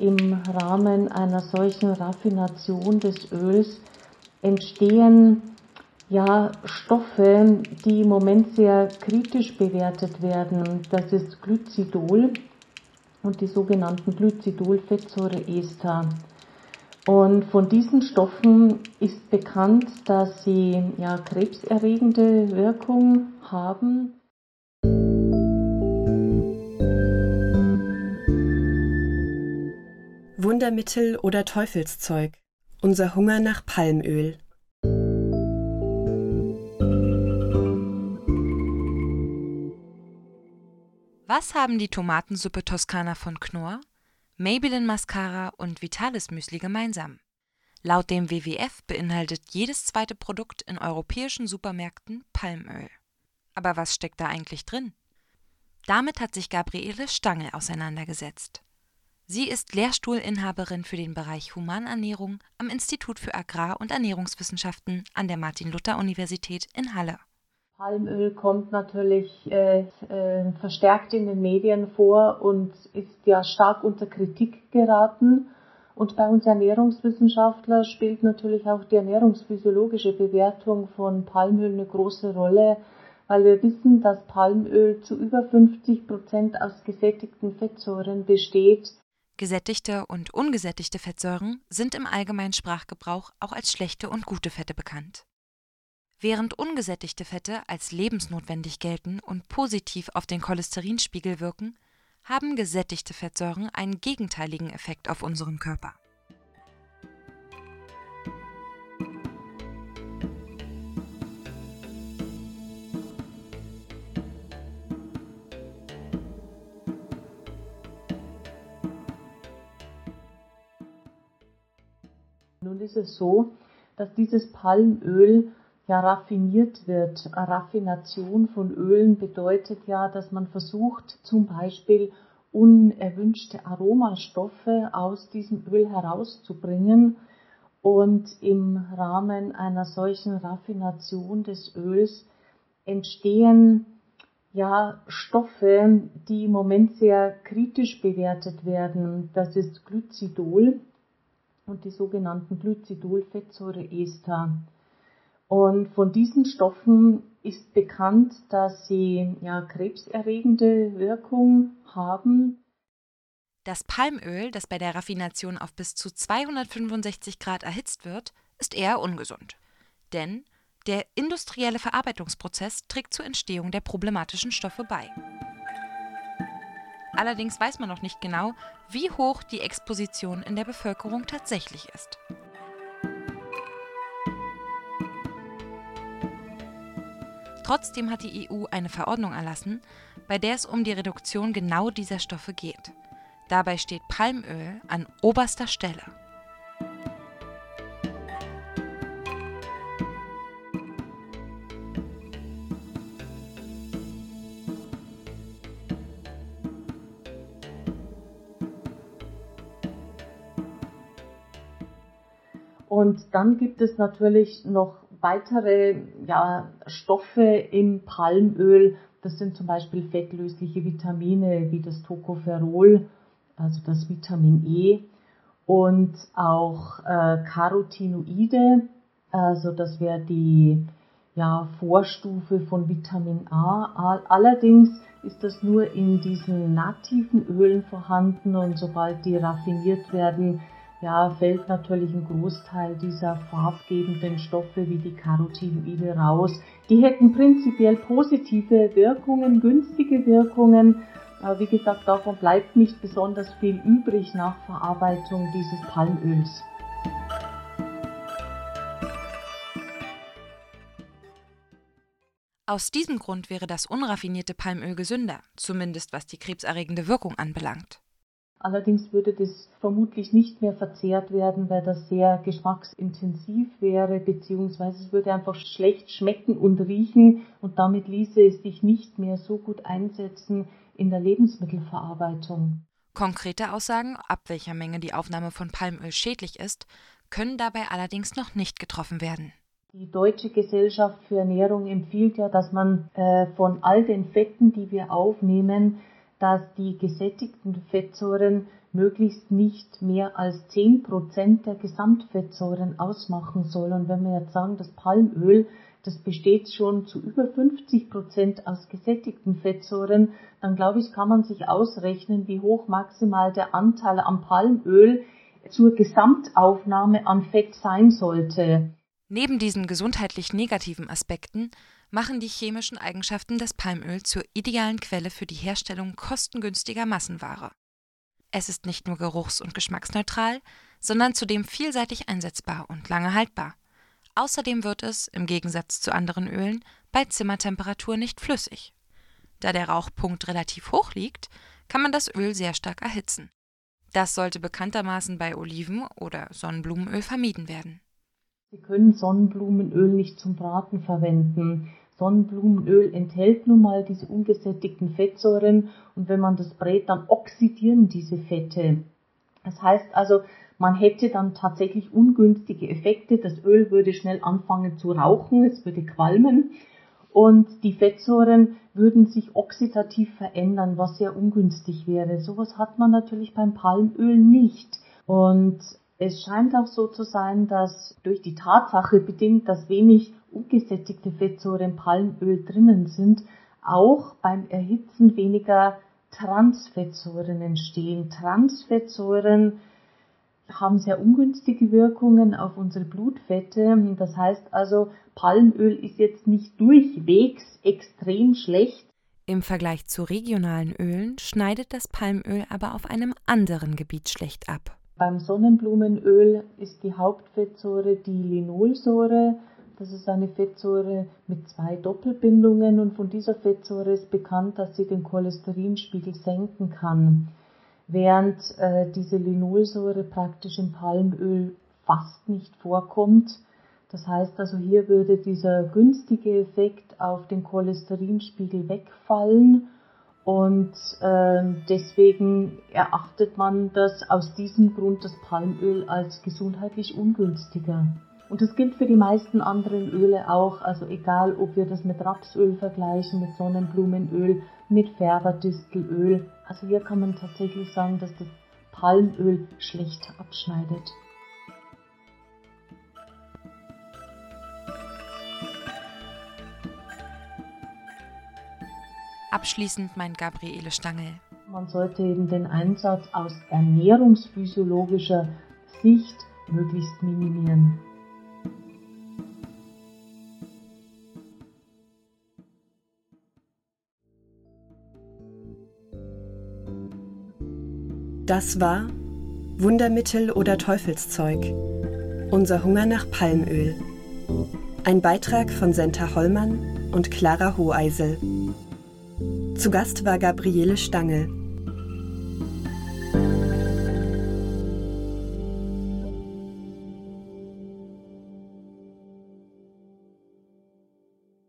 im Rahmen einer solchen Raffination des Öls entstehen ja Stoffe, die im Moment sehr kritisch bewertet werden. Das ist Glycidol und die sogenannten Glycidol-Fettsäureester. Und von diesen Stoffen ist bekannt, dass sie ja krebserregende Wirkung haben. Wundermittel oder Teufelszeug. Unser Hunger nach Palmöl. Was haben die Tomatensuppe Toskana von Knorr, Maybelline Mascara und Vitalis Müsli gemeinsam? Laut dem WWF beinhaltet jedes zweite Produkt in europäischen Supermärkten Palmöl. Aber was steckt da eigentlich drin? Damit hat sich Gabriele Stange auseinandergesetzt. Sie ist Lehrstuhlinhaberin für den Bereich Humanernährung am Institut für Agrar- und Ernährungswissenschaften an der Martin-Luther-Universität in Halle. Palmöl kommt natürlich äh, äh, verstärkt in den Medien vor und ist ja stark unter Kritik geraten. Und bei uns Ernährungswissenschaftler spielt natürlich auch die ernährungsphysiologische Bewertung von Palmöl eine große Rolle, weil wir wissen, dass Palmöl zu über 50 Prozent aus gesättigten Fettsäuren besteht. Gesättigte und ungesättigte Fettsäuren sind im allgemeinen Sprachgebrauch auch als schlechte und gute Fette bekannt. Während ungesättigte Fette als lebensnotwendig gelten und positiv auf den Cholesterinspiegel wirken, haben gesättigte Fettsäuren einen gegenteiligen Effekt auf unseren Körper. Nun ist es so, dass dieses Palmöl ja raffiniert wird. Raffination von Ölen bedeutet ja, dass man versucht, zum Beispiel unerwünschte Aromastoffe aus diesem Öl herauszubringen. Und im Rahmen einer solchen Raffination des Öls entstehen ja Stoffe, die im Moment sehr kritisch bewertet werden. Das ist Glycidol und die sogenannten Glycidol-Fettsäureester. Und von diesen Stoffen ist bekannt, dass sie ja krebserregende Wirkung haben. Das Palmöl, das bei der Raffination auf bis zu 265 Grad erhitzt wird, ist eher ungesund. Denn der industrielle Verarbeitungsprozess trägt zur Entstehung der problematischen Stoffe bei. Allerdings weiß man noch nicht genau, wie hoch die Exposition in der Bevölkerung tatsächlich ist. Trotzdem hat die EU eine Verordnung erlassen, bei der es um die Reduktion genau dieser Stoffe geht. Dabei steht Palmöl an oberster Stelle. Und dann gibt es natürlich noch weitere ja, Stoffe im Palmöl, das sind zum Beispiel fettlösliche Vitamine wie das Tocopherol, also das Vitamin E und auch äh, Carotinoide, also das wäre die ja, Vorstufe von Vitamin A. Allerdings ist das nur in diesen nativen Ölen vorhanden und sobald die raffiniert werden, ja, fällt natürlich ein Großteil dieser farbgebenden Stoffe wie die Carotinoide raus. Die hätten prinzipiell positive Wirkungen, günstige Wirkungen. Aber wie gesagt, davon bleibt nicht besonders viel übrig nach Verarbeitung dieses Palmöls. Aus diesem Grund wäre das unraffinierte Palmöl gesünder, zumindest was die krebserregende Wirkung anbelangt. Allerdings würde das vermutlich nicht mehr verzehrt werden, weil das sehr geschmacksintensiv wäre, beziehungsweise es würde einfach schlecht schmecken und riechen und damit ließe es sich nicht mehr so gut einsetzen in der Lebensmittelverarbeitung. Konkrete Aussagen, ab welcher Menge die Aufnahme von Palmöl schädlich ist, können dabei allerdings noch nicht getroffen werden. Die Deutsche Gesellschaft für Ernährung empfiehlt ja, dass man äh, von all den Fetten, die wir aufnehmen, dass die gesättigten Fettsäuren möglichst nicht mehr als 10 Prozent der Gesamtfettsäuren ausmachen soll. Und wenn wir jetzt sagen, das Palmöl, das besteht schon zu über 50 Prozent aus gesättigten Fettsäuren, dann glaube ich, kann man sich ausrechnen, wie hoch maximal der Anteil am Palmöl zur Gesamtaufnahme an Fett sein sollte. Neben diesen gesundheitlich negativen Aspekten machen die chemischen Eigenschaften des Palmöl zur idealen Quelle für die Herstellung kostengünstiger Massenware. Es ist nicht nur geruchs- und geschmacksneutral, sondern zudem vielseitig einsetzbar und lange haltbar. Außerdem wird es, im Gegensatz zu anderen Ölen, bei Zimmertemperatur nicht flüssig. Da der Rauchpunkt relativ hoch liegt, kann man das Öl sehr stark erhitzen. Das sollte bekanntermaßen bei Oliven- oder Sonnenblumenöl vermieden werden. Sie können Sonnenblumenöl nicht zum Braten verwenden. Sonnenblumenöl enthält nun mal diese ungesättigten Fettsäuren und wenn man das brät, dann oxidieren diese Fette. Das heißt also, man hätte dann tatsächlich ungünstige Effekte. Das Öl würde schnell anfangen zu rauchen, es würde qualmen und die Fettsäuren würden sich oxidativ verändern, was sehr ungünstig wäre. Sowas hat man natürlich beim Palmöl nicht. Und es scheint auch so zu sein, dass durch die Tatsache bedingt, dass wenig ungesättigte Fettsäuren im Palmöl drinnen sind, auch beim Erhitzen weniger Transfettsäuren entstehen. Transfettsäuren haben sehr ungünstige Wirkungen auf unsere Blutfette. Das heißt also, Palmöl ist jetzt nicht durchwegs extrem schlecht. Im Vergleich zu regionalen Ölen schneidet das Palmöl aber auf einem anderen Gebiet schlecht ab. Beim Sonnenblumenöl ist die Hauptfettsäure die Linolsäure. Das ist eine Fettsäure mit zwei Doppelbindungen und von dieser Fettsäure ist bekannt, dass sie den Cholesterinspiegel senken kann, während äh, diese Linolsäure praktisch im Palmöl fast nicht vorkommt. Das heißt also, hier würde dieser günstige Effekt auf den Cholesterinspiegel wegfallen und äh, deswegen erachtet man das aus diesem Grund das Palmöl als gesundheitlich ungünstiger. Und das gilt für die meisten anderen Öle auch, also egal ob wir das mit Rapsöl vergleichen, mit Sonnenblumenöl, mit Färberdistelöl. Also hier kann man tatsächlich sagen, dass das Palmöl schlecht abschneidet. Abschließend meint Gabriele Stangl. Man sollte eben den Einsatz aus ernährungsphysiologischer Sicht möglichst minimieren. Das war Wundermittel oder Teufelszeug. Unser Hunger nach Palmöl. Ein Beitrag von Senta Hollmann und Clara Hoheisel. Zu Gast war Gabriele Stange.